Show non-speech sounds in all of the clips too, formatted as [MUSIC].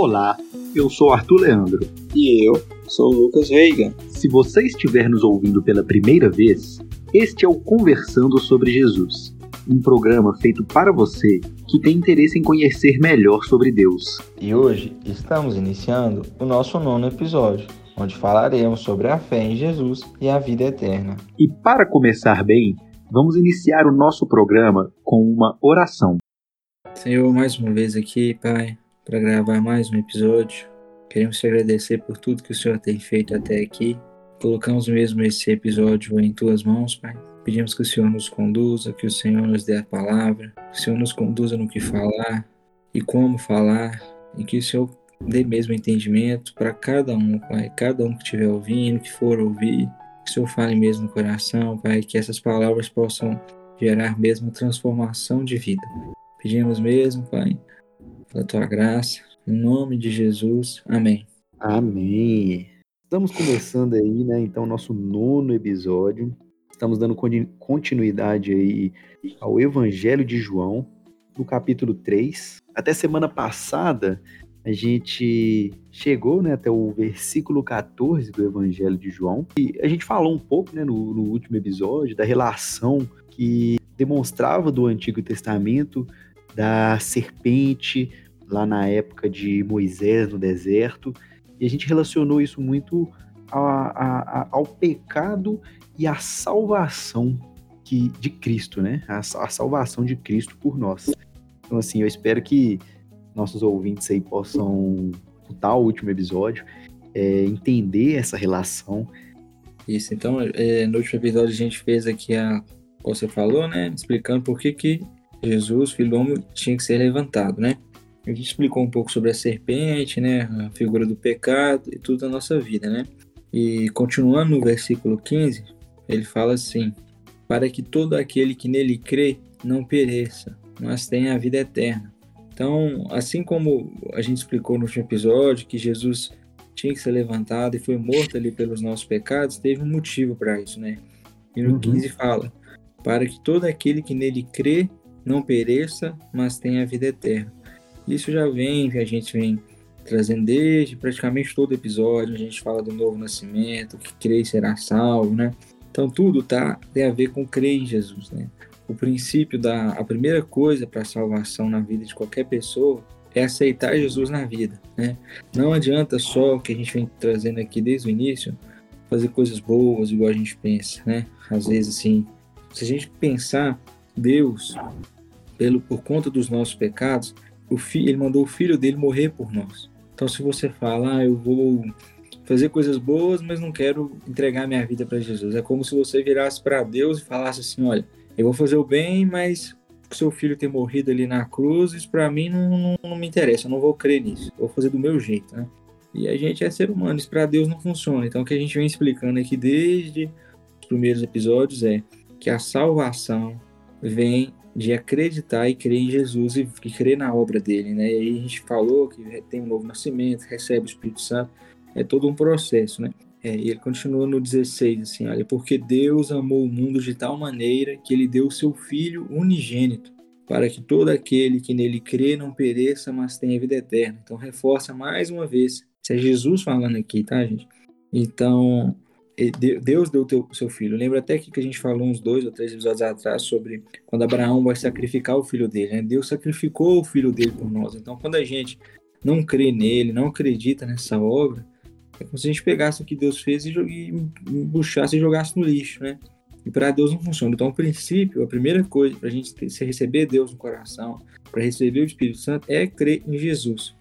Olá, eu sou Arthur Leandro. E eu sou Lucas Reiga. Se você estiver nos ouvindo pela primeira vez, este é o Conversando sobre Jesus, um programa feito para você que tem interesse em conhecer melhor sobre Deus. E hoje estamos iniciando o nosso nono episódio, onde falaremos sobre a fé em Jesus e a vida eterna. E para começar bem, vamos iniciar o nosso programa com uma oração. Senhor, mais uma vez aqui, Pai, para gravar mais um episódio. Queremos te agradecer por tudo que o Senhor tem feito até aqui. Colocamos mesmo esse episódio em tuas mãos, Pai. Pedimos que o Senhor nos conduza, que o Senhor nos dê a palavra, que o Senhor nos conduza no que falar e como falar, e que o Senhor dê mesmo entendimento para cada um, Pai. Cada um que estiver ouvindo, que for ouvir, que o Senhor fale mesmo no coração, Pai, que essas palavras possam gerar mesmo transformação de vida. Pedimos mesmo, Pai, pela tua graça, em nome de Jesus. Amém. Amém. Estamos começando aí, né, então, nosso nono episódio. Estamos dando continuidade aí ao Evangelho de João, no capítulo 3. Até semana passada, a gente chegou né, até o versículo 14 do Evangelho de João. E a gente falou um pouco né, no, no último episódio da relação que demonstrava do Antigo Testamento da serpente lá na época de Moisés no deserto. E a gente relacionou isso muito a, a, a, ao pecado e à salvação que, de Cristo, né? A, salvação de Cristo por nós. Então, assim, eu espero que nossos ouvintes aí possam escutar o último episódio, é, entender essa relação. Isso, então, é, no último episódio a gente fez aqui a, como você falou, né? Explicando por que, que Jesus, filho do homem, tinha que ser levantado, né? A gente explicou um pouco sobre a serpente, né? A figura do pecado e tudo da nossa vida, né? E continuando no versículo 15, ele fala assim: Para que todo aquele que nele crê não pereça, mas tenha a vida eterna. Então, assim como a gente explicou no último episódio que Jesus tinha que ser levantado e foi morto ali pelos nossos pecados, teve um motivo para isso, né? E no uhum. 15 fala: Para que todo aquele que nele crê não pereça, mas tenha a vida eterna. Isso já vem, a gente vem trazendo desde praticamente todo episódio, a gente fala do novo nascimento, que crê será salvo, né? Então tudo tá tem a ver com crer em Jesus, né? O princípio da a primeira coisa para salvação na vida de qualquer pessoa é aceitar Jesus na vida, né? Não adianta só o que a gente vem trazendo aqui desde o início, fazer coisas boas igual a gente pensa, né? Às vezes assim, se a gente pensar Deus pelo por conta dos nossos pecados, filho, ele mandou o filho dele morrer por nós. Então, se você fala, ah, eu vou fazer coisas boas, mas não quero entregar minha vida para Jesus, é como se você virasse para Deus e falasse assim, olha, eu vou fazer o bem, mas o seu filho ter morrido ali na cruz, isso para mim não, não, não, me interessa, eu não vou crer nisso, vou fazer do meu jeito, né? E a gente é ser humano, isso para Deus não funciona. Então, o que a gente vem explicando aqui desde os primeiros episódios é que a salvação vem de acreditar e crer em Jesus e, crer na obra dele, né? E aí a gente falou que tem um novo nascimento, recebe o Espírito Santo, é todo um processo, né? É, e ele continua no 16, assim, olha, porque Deus amou o mundo de tal maneira que ele deu o seu Filho unigênito, para que todo aquele que nele crê não pereça, mas tenha vida eterna. Então reforça mais uma vez, isso é Jesus falando aqui, tá, gente? Então, Deus deu o seu filho. Lembra até que a gente falou uns dois ou três episódios atrás sobre quando Abraão vai sacrificar o filho dele. Né? Deus sacrificou o filho dele por nós. Então, quando a gente não crê nele, não acredita nessa obra, é como se a gente pegasse o que Deus fez e, e buchasse e jogasse no lixo, né? E para Deus não funciona. Então, o princípio, a primeira coisa para a gente ter, receber Deus no coração, para receber o Espírito Santo, é crer em Jesus.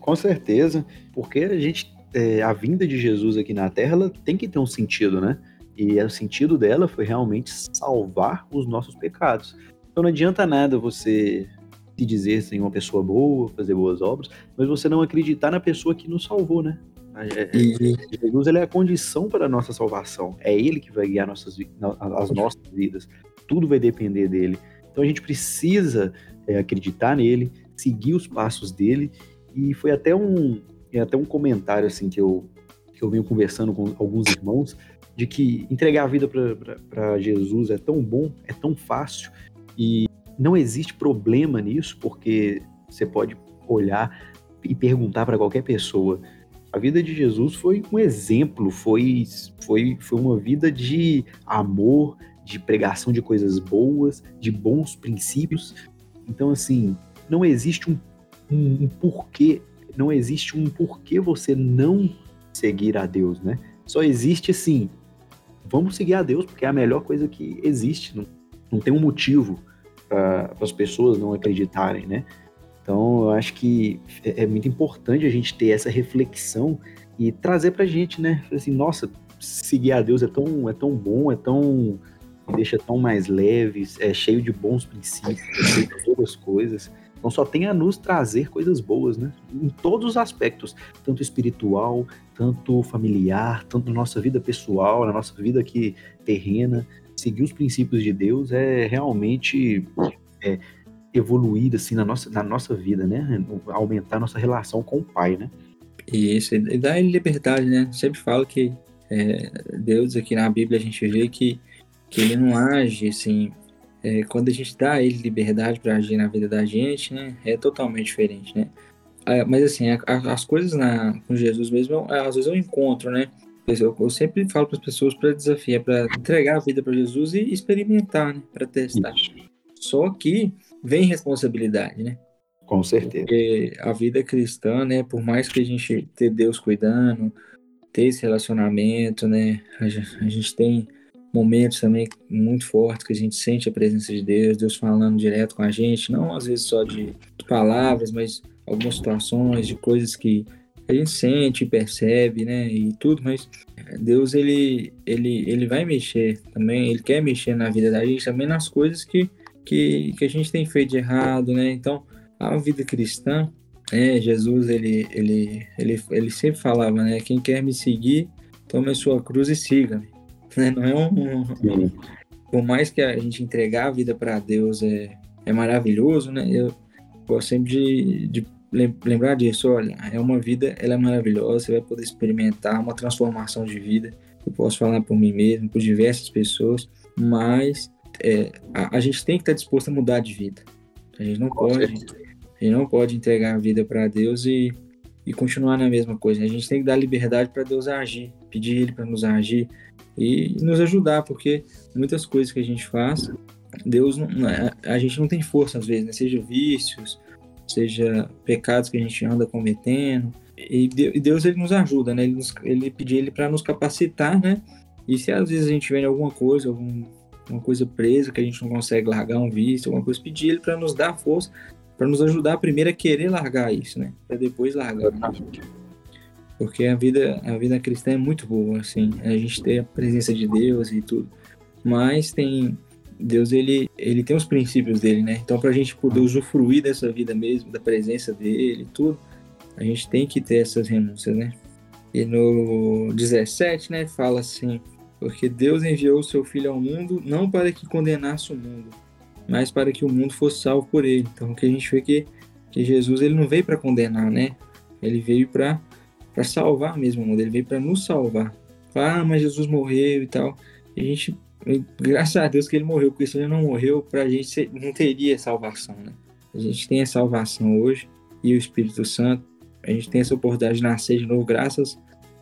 Com certeza, porque a gente é, a vinda de Jesus aqui na Terra tem que ter um sentido, né? E o sentido dela foi realmente salvar os nossos pecados. Então não adianta nada você se dizer ser uma pessoa boa, fazer boas obras, mas você não acreditar na pessoa que nos salvou, né? É, é, e... Jesus ele é a condição para a nossa salvação. É Ele que vai guiar nossas, as nossas vidas. Tudo vai depender dele. Então a gente precisa é, acreditar nele, seguir os passos dele. E foi até um, é até um comentário assim que eu, que eu venho conversando com alguns irmãos, de que entregar a vida para Jesus é tão bom, é tão fácil, e não existe problema nisso, porque você pode olhar e perguntar para qualquer pessoa, a vida de Jesus foi um exemplo, foi, foi, foi uma vida de amor, de pregação de coisas boas, de bons princípios. Então, assim, não existe um, um, um porquê, não existe um porquê você não seguir a Deus, né? Só existe assim, vamos seguir a Deus porque é a melhor coisa que existe. Não, não tem um motivo para as pessoas não acreditarem, né? Então, eu acho que é, é muito importante a gente ter essa reflexão e trazer para a gente, né? Assim, nossa, seguir a Deus é tão, é tão bom, é tão deixa tão mais leve, é cheio de bons princípios, é cheio de boas coisas. Então só tem a nos trazer coisas boas, né? Em todos os aspectos, tanto espiritual, tanto familiar, tanto na nossa vida pessoal, na nossa vida aqui terrena. Seguir os princípios de Deus é realmente é, evoluir assim na nossa, na nossa vida, né? Aumentar nossa relação com o Pai, né? Isso, e dá liberdade, né? Sempre falo que é, Deus aqui na Bíblia a gente vê que, que ele não age assim. É, quando a gente dá a ele liberdade para agir na vida da gente, né? É totalmente diferente, né? É, mas assim, a, a, as coisas na, com Jesus mesmo, às vezes eu encontro, né? Eu, eu sempre falo para as pessoas para desafiar, para entregar a vida para Jesus e experimentar, né? Para testar. Só que vem responsabilidade, né? Com certeza. Porque a vida cristã, né, por mais que a gente ter Deus cuidando, ter esse relacionamento, né, a gente, a gente tem momentos também muito fortes que a gente sente a presença de Deus, Deus falando direto com a gente, não às vezes só de palavras, mas algumas situações, de coisas que a gente sente, percebe, né, e tudo, mas Deus ele ele ele vai mexer também, ele quer mexer na vida da gente também nas coisas que que, que a gente tem feito de errado, né? Então, a vida cristã, é, Jesus, ele, ele, ele, ele sempre falava, né? Quem quer me seguir, tome a sua cruz e siga-me. Né? Não é um, um, Por mais que a gente entregar a vida para Deus é, é maravilhoso, né? Eu gosto sempre de, de lembrar disso. Olha, é uma vida, ela é maravilhosa, você vai poder experimentar uma transformação de vida. Eu posso falar por mim mesmo, por diversas pessoas, mas é, a, a, gente tem que estar disposto a mudar de vida. A gente não Com pode, certeza. a gente não pode entregar a vida para Deus e, e continuar na mesma coisa. A gente tem que dar liberdade para Deus agir, pedir Ele para nos agir e nos ajudar, porque muitas coisas que a gente faz, Deus não, é, a gente não tem força às vezes, né? seja vícios, seja pecados que a gente anda cometendo. E Deus ele nos ajuda, né? Ele, nos, ele pedir ele para nos capacitar, né? E se às vezes a gente vê alguma coisa, algum uma coisa presa que a gente não consegue largar um vício, alguma coisa, pedir ele para nos dar força, para nos ajudar primeiro a querer largar isso, né? Para depois largar. Porque a vida, a vida cristã é muito boa, assim, a gente tem a presença de Deus e tudo, mas tem Deus ele, ele tem os princípios dele, né? Então, para a gente poder usufruir dessa vida mesmo, da presença dele tudo, a gente tem que ter essas renúncias, né? E no 17, né, fala assim: porque Deus enviou o seu Filho ao mundo não para que condenasse o mundo, mas para que o mundo fosse salvo por ele. Então, o que a gente vê que, que Jesus ele não veio para condenar, né? Ele veio para salvar mesmo o mundo, ele veio para nos salvar. Ah, mas Jesus morreu e tal. E a gente, graças a Deus que ele morreu, porque se ele não morreu, para a gente não teria salvação, né? A gente tem a salvação hoje e o Espírito Santo. A gente tem essa oportunidade de nascer de novo, graças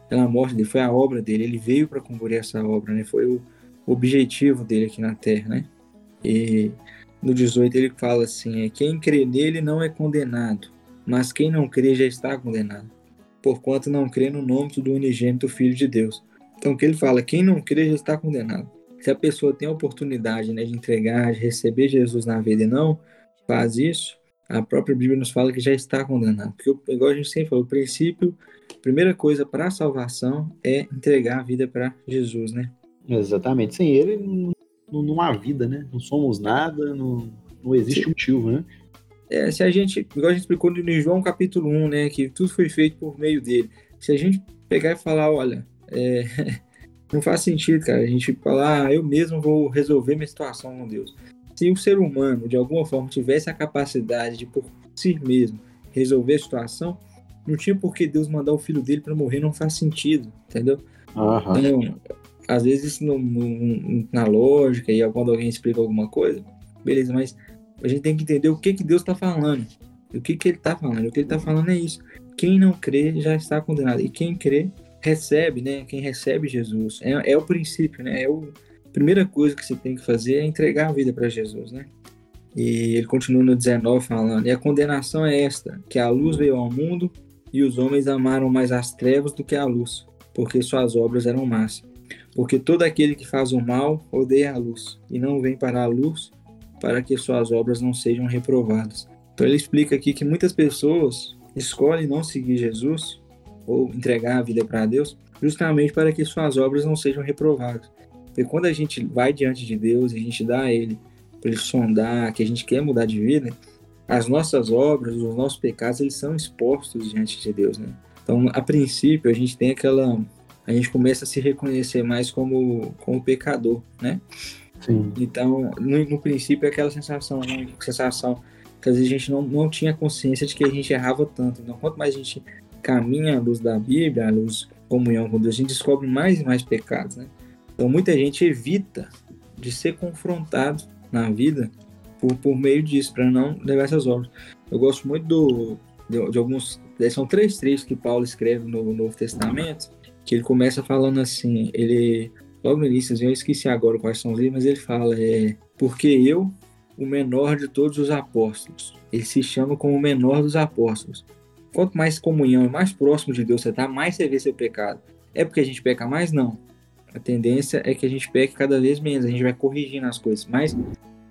pela morte dele, foi a obra dele, ele veio para cumprir essa obra, né? Foi o objetivo dele aqui na Terra, né? E no 18 ele fala assim: é, quem crê nele não é condenado, mas quem não crê já está condenado, porquanto não crê no nome do unigênito Filho de Deus. Então, o que ele fala? Quem não crê já está condenado. Se a pessoa tem a oportunidade né, de entregar, de receber Jesus na vida e não faz isso, a própria Bíblia nos fala que já está condenado. Porque, igual a gente sempre falou, o princípio primeira coisa para a salvação é entregar a vida para Jesus, né? Exatamente. Sem ele não, não, há vida, né? Não somos nada, não, não existe Sim. motivo, né? É, se a gente, igual a gente explicou no João capítulo 1, né, que tudo foi feito por meio dele. Se a gente pegar e falar, olha, é, [LAUGHS] não faz sentido, cara, a gente falar, ah, eu mesmo vou resolver minha situação com Deus. Se o ser humano, de alguma forma, tivesse a capacidade de, por si mesmo, resolver a situação, não tinha por que Deus mandar o filho dele para morrer, não faz sentido, entendeu? Uhum. Então, às vezes no, no, na lógica e quando alguém explica alguma coisa, beleza, mas a gente tem que entender o que que Deus está falando. O que, que ele está falando? O que ele está falando é isso. Quem não crê já está condenado. E quem crê recebe, né? Quem recebe Jesus. É, é o princípio, né? É o, a primeira coisa que você tem que fazer é entregar a vida para Jesus, né? E ele continua no 19 falando: E a condenação é esta, que a luz veio ao mundo e os homens amaram mais as trevas do que a luz, porque suas obras eram más. Porque todo aquele que faz o mal odeia a luz e não vem para a luz para que suas obras não sejam reprovadas. Então ele explica aqui que muitas pessoas escolhem não seguir Jesus ou entregar a vida para Deus justamente para que suas obras não sejam reprovadas. Porque quando a gente vai diante de Deus e a gente dá a Ele para Ele sondar que a gente quer mudar de vida, as nossas obras, os nossos pecados, eles são expostos diante de Deus, né? Então, a princípio, a gente tem aquela... A gente começa a se reconhecer mais como, como pecador, né? Sim. Então, no, no princípio, é aquela sensação, né? sensação que às vezes a gente não, não tinha consciência de que a gente errava tanto. Então, quanto mais a gente caminha à luz da Bíblia, à luz comunhão com Deus, a gente descobre mais e mais pecados, né? Então, muita gente evita de ser confrontado na vida por, por meio disso, para não levar essas obras. Eu gosto muito do, de, de, alguns. São três trechos que Paulo escreve no Novo Testamento, que ele começa falando assim: ele. Logo no início, eu esqueci agora quais são os livros, mas ele fala: é, Porque eu, o menor de todos os apóstolos, ele se chama como o menor dos apóstolos. Quanto mais comunhão e mais próximo de Deus você está, mais você vê seu pecado. É porque a gente peca mais? Não. A tendência é que a gente peque cada vez menos, a gente vai corrigindo as coisas. Mas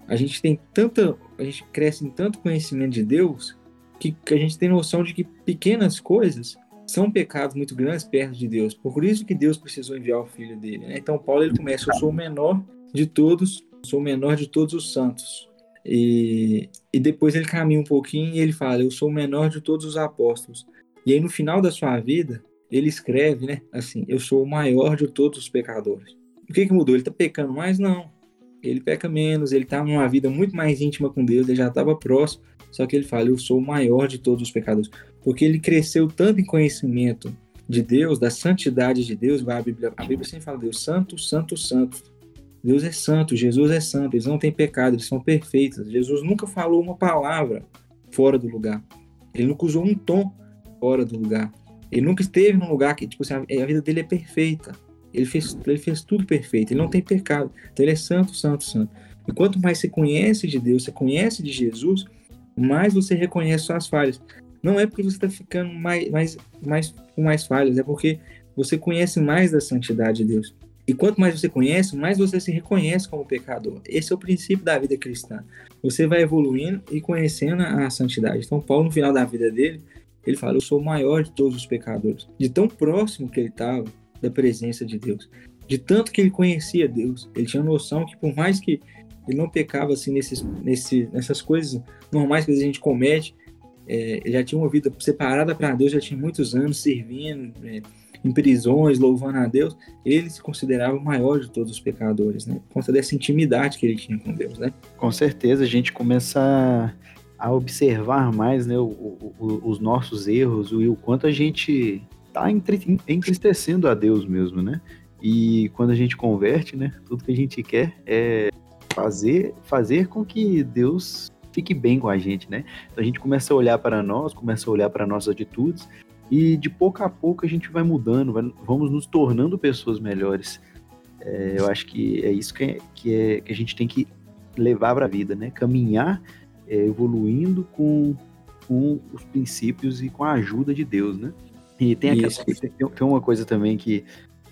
a gente tem tanta, a gente cresce em tanto conhecimento de Deus que, que a gente tem noção de que pequenas coisas são pecados muito grandes perto de Deus. Por isso que Deus precisou enviar o filho dele. Né? Então Paulo ele começa: eu sou o menor de todos, sou o menor de todos os santos. E, e depois ele caminha um pouquinho e ele fala: eu sou o menor de todos os apóstolos. E aí no final da sua vida ele escreve, né? Assim, eu sou o maior de todos os pecadores. O que que mudou? Ele está pecando mais? Não ele peca menos, ele está numa vida muito mais íntima com Deus, ele já estava próximo, só que ele fala, eu sou o maior de todos os pecadores, porque ele cresceu tanto em conhecimento de Deus, da santidade de Deus, a Bíblia, a Bíblia sempre fala, Deus santo, santo, santo. Deus é santo, Jesus é santo, eles não têm pecado, eles são perfeitos. Jesus nunca falou uma palavra fora do lugar. Ele nunca usou um tom fora do lugar. Ele nunca esteve num lugar que, tipo assim, a vida dele é perfeita. Ele fez, ele fez tudo perfeito, ele não tem pecado. Então ele é santo, santo, santo. E quanto mais você conhece de Deus, você conhece de Jesus, mais você reconhece suas falhas. Não é porque você está ficando mais, mais, mais, com mais falhas, é porque você conhece mais da santidade de Deus. E quanto mais você conhece, mais você se reconhece como pecador. Esse é o princípio da vida cristã. Você vai evoluindo e conhecendo a santidade. Então, Paulo, no final da vida dele, ele fala: Eu sou o maior de todos os pecadores. De tão próximo que ele estava, da presença de Deus. De tanto que ele conhecia Deus, ele tinha noção que por mais que ele não pecava assim nesses, nesse, nessas coisas normais que a gente comete, é, já tinha uma vida separada para Deus, já tinha muitos anos servindo é, em prisões, louvando a Deus. Ele se considerava o maior de todos os pecadores, né? Por conta dessa intimidade que ele tinha com Deus, né? Com certeza, a gente começa a observar mais né, o, o, os nossos erros e o quanto a gente tá entristecendo a Deus mesmo, né? E quando a gente converte, né, tudo que a gente quer é fazer, fazer com que Deus fique bem com a gente, né? Então a gente começa a olhar para nós, começa a olhar para nossas atitudes e de pouco a pouco a gente vai mudando, vai, vamos nos tornando pessoas melhores. É, eu acho que é isso que, é, que, é, que a gente tem que levar para a vida, né? Caminhar é, evoluindo com, com os princípios e com a ajuda de Deus, né? E tem, aquela, tem, tem, uma coisa também que,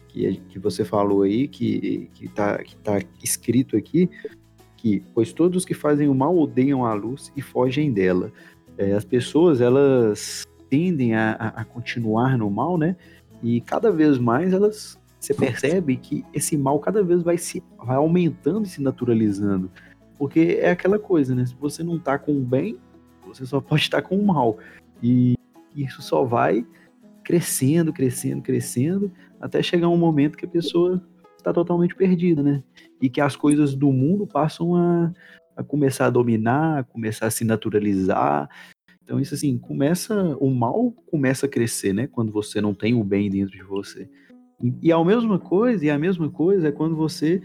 que, que você falou aí, que, que, tá, que tá escrito aqui, que pois todos que fazem o mal odeiam a luz e fogem dela. É, as pessoas, elas tendem a, a, continuar no mal, né? E cada vez mais elas, você percebe que esse mal cada vez vai se vai aumentando e se naturalizando. Porque é aquela coisa, né? Se você não tá com o bem, você só [LAUGHS] pode estar com o mal. E isso só vai crescendo, crescendo, crescendo, até chegar um momento que a pessoa está totalmente perdida, né? E que as coisas do mundo passam a, a começar a dominar, a começar a se naturalizar. Então, isso assim, começa. O mal começa a crescer, né? Quando você não tem o bem dentro de você. E, a mesma coisa, e a mesma coisa é quando você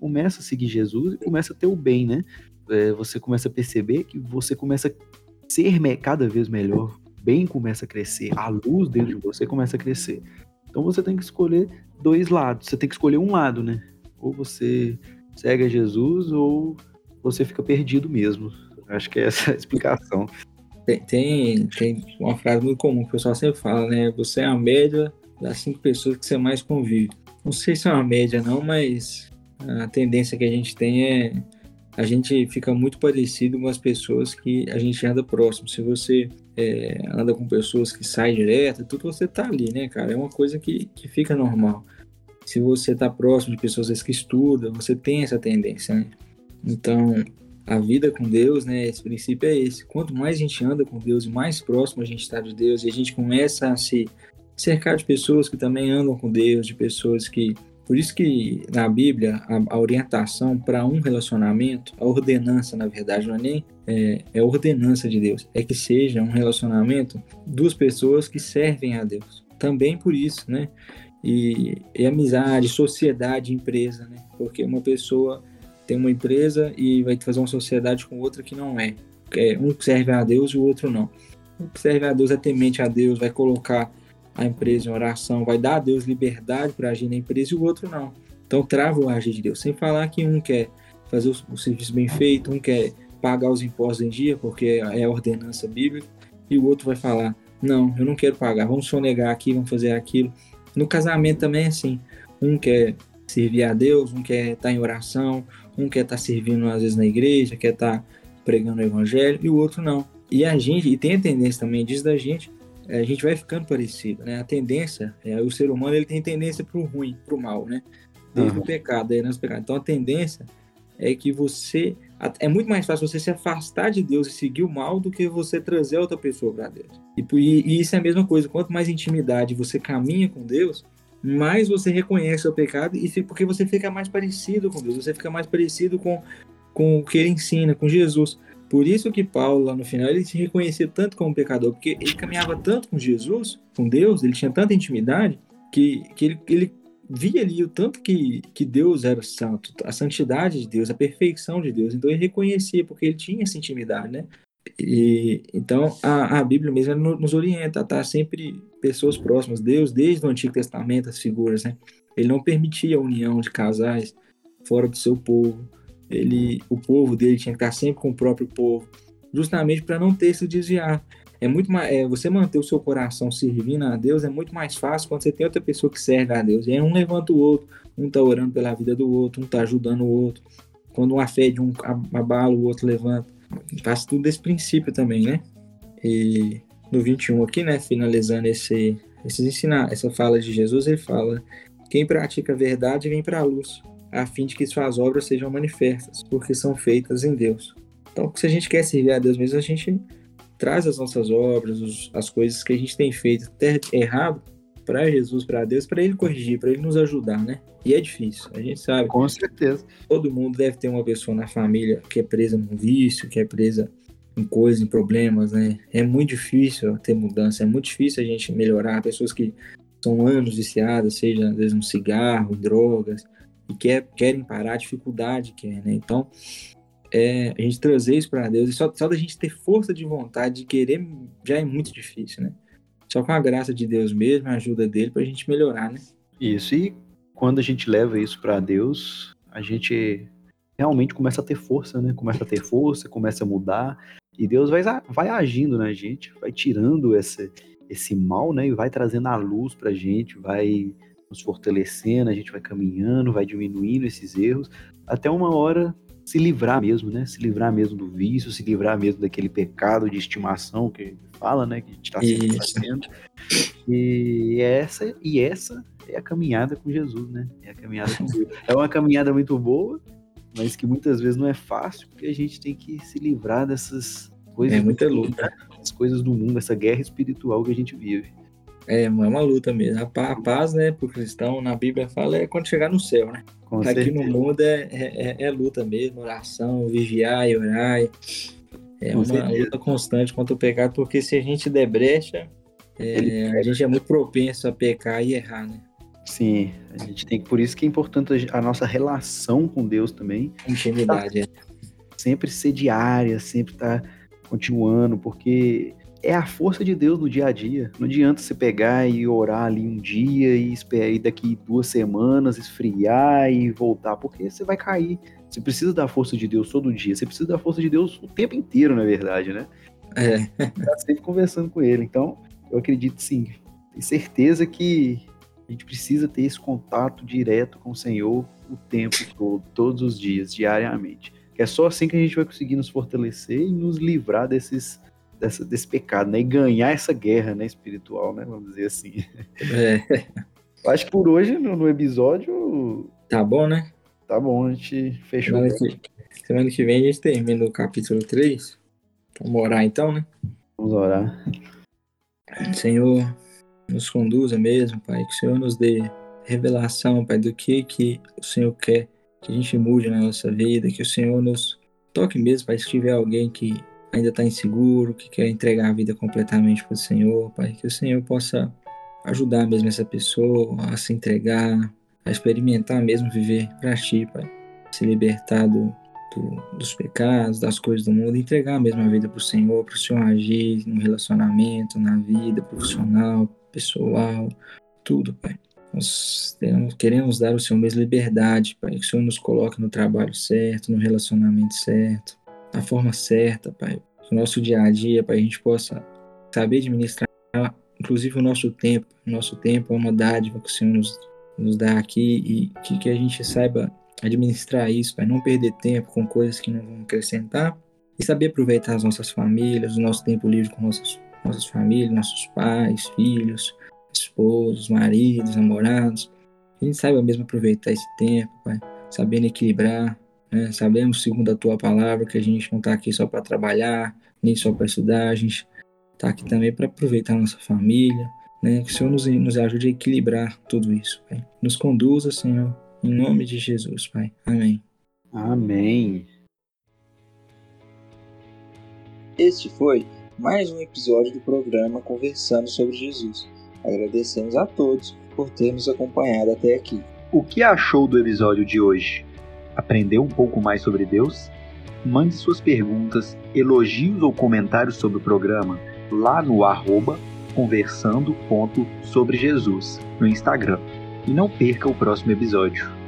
começa a seguir Jesus e começa a ter o bem, né? É, você começa a perceber que você começa a ser cada vez melhor, bem começa a crescer, a luz dentro de você começa a crescer. Então você tem que escolher dois lados. Você tem que escolher um lado, né? Ou você segue a Jesus ou você fica perdido mesmo. Acho que é essa [LAUGHS] a explicação. Tem, tem, tem, uma frase muito comum que o pessoal sempre fala, né? Você é a média das cinco pessoas que você mais convive. Não sei se é uma média, não, mas a tendência que a gente tem é a gente fica muito parecido com as pessoas que a gente anda próximo. Se você é, anda com pessoas que saem direto, tudo você tá ali, né, cara? É uma coisa que, que fica normal. Se você tá próximo de pessoas que estudam, você tem essa tendência, né? Então, a vida com Deus, né? Esse princípio é esse. Quanto mais a gente anda com Deus e mais próximo a gente está de Deus e a gente começa a se cercar de pessoas que também andam com Deus, de pessoas que. Por isso que na Bíblia a, a orientação para um relacionamento, a ordenança, na verdade, não é nem é, é ordenança de Deus, é que seja um relacionamento duas pessoas que servem a Deus. Também por isso, né? E, e amizade, sociedade, empresa, né? Porque uma pessoa tem uma empresa e vai fazer uma sociedade com outra que não é. é um serve a Deus e o outro não. Um serve a Deus é temente a Deus, vai colocar a empresa em oração, vai dar a Deus liberdade para agir na empresa e o outro não. Então trava o agir de Deus. Sem falar que um quer fazer o, o serviço bem feito, um quer pagar os impostos em dia, porque é a ordenança bíblica, e o outro vai falar: não, eu não quero pagar, vamos sonegar aqui, vamos fazer aquilo. No casamento também é assim. Um quer servir a Deus, um quer estar em oração, um quer estar servindo às vezes na igreja, quer estar pregando o evangelho, e o outro não. E a gente, e tem a tendência também diz da gente, a gente vai ficando parecido, né? A tendência, é, o ser humano ele tem tendência para o ruim, para o mal, né? Desde uhum. o pecado, aí nós pecado. Então a tendência é que você é muito mais fácil você se afastar de Deus e seguir o mal do que você trazer outra pessoa para Deus. E, e, isso é a mesma coisa. Quanto mais intimidade você caminha com Deus, mais você reconhece o pecado e porque você fica mais parecido com Deus, você fica mais parecido com, com o que ele ensina, com Jesus. Por isso que Paulo, lá no final, ele se reconhecia tanto como pecador, porque ele caminhava tanto com Jesus, com Deus, ele tinha tanta intimidade, que, que ele, ele via ali o tanto que, que Deus era santo, a santidade de Deus, a perfeição de Deus. Então ele reconhecia, porque ele tinha essa intimidade, né? E, então a, a Bíblia mesmo nos orienta a estar sempre pessoas próximas. Deus, desde o Antigo Testamento, as figuras, né? Ele não permitia a união de casais fora do seu povo. Ele, o povo dele tinha que estar sempre com o próprio povo, justamente para não ter se desviar. É muito mais, é, você manter o seu coração servindo a Deus é muito mais fácil quando você tem outra pessoa que serve a Deus. E aí um levanta o outro, um tá orando pela vida do outro, um tá ajudando o outro. Quando uma fé de um abala, o outro levanta. Faz tudo desse princípio também, né? E no 21 aqui, né, finalizando esse, esse ensinar, essa fala de Jesus, ele fala: quem pratica a verdade vem para a luz, a fim de que suas obras sejam manifestas, porque são feitas em Deus. Então, se a gente quer servir a Deus mesmo, a gente traz as nossas obras, as coisas que a gente tem feito até errado para Jesus, para Deus, para Ele corrigir, para Ele nos ajudar, né? E é difícil, a gente sabe. Com certeza. Todo mundo deve ter uma pessoa na família que é presa num vício, que é presa em coisas, em problemas, né? É muito difícil ter mudança, é muito difícil a gente melhorar. Pessoas que são anos viciadas, seja às vezes um cigarro, em drogas, e quer, querem parar, a dificuldade que é, né? Então, é, a gente trazer isso para Deus, e só, só da gente ter força de vontade de querer já é muito difícil, né? Só com a graça de Deus mesmo, a ajuda dele, para a gente melhorar, né? Isso, e quando a gente leva isso para Deus, a gente realmente começa a ter força, né? Começa a ter força, começa a mudar, e Deus vai, vai agindo na gente, vai tirando esse mal, né? E vai trazendo a luz pra gente, vai nos fortalecendo, a gente vai caminhando, vai diminuindo esses erros, até uma hora se livrar mesmo, né? Se livrar mesmo do vício, se livrar mesmo daquele pecado de estimação que fala, né? Que a gente está sempre fazendo. E essa, e essa é a caminhada com Jesus, né? É a caminhada com Deus. É uma caminhada muito boa, mas que muitas vezes não é fácil, porque a gente tem que se livrar dessas coisas. É muita luta. As coisas do mundo, essa guerra espiritual que a gente vive. É, é uma luta mesmo. A paz, né, pro cristão, na Bíblia fala, é quando chegar no céu, né? Com Aqui certeza. no mundo é, é, é, é, luta mesmo, oração, vigiar e orar. É Com uma certeza. luta constante contra o pecado, porque se a gente der brecha, é, a gente é muito propenso a pecar e errar, né? Sim, a gente tem por isso que é importante a nossa relação com Deus também. Intimidade, tá, é. Sempre ser diária, sempre estar tá continuando, porque é a força de Deus no dia a dia. Não adianta você pegar e orar ali um dia e esperar daqui duas semanas esfriar e voltar, porque você vai cair. Você precisa da força de Deus todo dia. Você precisa da força de Deus o tempo inteiro, na verdade, né? É. Tá sempre conversando com ele. Então, eu acredito sim. Tenho certeza que a gente precisa ter esse contato direto com o Senhor o tempo todo, todos os dias, diariamente. É só assim que a gente vai conseguir nos fortalecer e nos livrar desses, dessa, desse pecado, né? E ganhar essa guerra né, espiritual, né? Vamos dizer assim. É. Acho que por hoje, no, no episódio. Tá bom, né? Tá bom, a gente fechou. Semana que, semana que vem a gente termina o capítulo 3. Vamos orar então, né? Vamos orar. Senhor, nos conduza mesmo, Pai. Que o Senhor nos dê revelação, Pai, do que, que o Senhor quer que a gente mude na nossa vida. Que o Senhor nos toque mesmo, Pai, se tiver alguém que ainda está inseguro, que quer entregar a vida completamente para o Senhor, Pai. Que o Senhor possa ajudar mesmo essa pessoa a se entregar, a experimentar mesmo viver para Ti, Pai. Se libertar do, do, dos pecados, das coisas do mundo, entregar mesmo a vida para o Senhor, para o Senhor agir no relacionamento, na vida profissional, pessoal, tudo, Pai. Nós queremos dar ao Senhor mesmo liberdade, Pai, que o Senhor nos coloque no trabalho certo, no relacionamento certo, da forma certa, Pai. Que o nosso dia a dia, Pai, a gente possa saber administrar, inclusive o nosso tempo. O nosso tempo é uma dádiva que o Senhor nos, nos dá aqui e que, que a gente saiba administrar isso, Pai, não perder tempo com coisas que não vão acrescentar e saber aproveitar as nossas famílias, o nosso tempo livre com nossas, nossas famílias, nossos pais, filhos, esposos, maridos, namorados. A gente saiba mesmo aproveitar esse tempo, Pai, sabendo equilibrar, né? Sabemos, segundo a Tua palavra, que a gente não está aqui só para trabalhar, nem só para estudar, a gente está aqui também para aproveitar a nossa família, né? Que o Senhor nos, nos ajude a equilibrar tudo isso, Pai. Nos conduza, Senhor, em nome de Jesus, Pai. Amém. Amém. Este foi mais um episódio do programa Conversando sobre Jesus. Agradecemos a todos por ter nos acompanhado até aqui. O que achou do episódio de hoje? Aprendeu um pouco mais sobre Deus? Mande suas perguntas, elogios ou comentários sobre o programa lá no arroba no Instagram. E não perca o próximo episódio.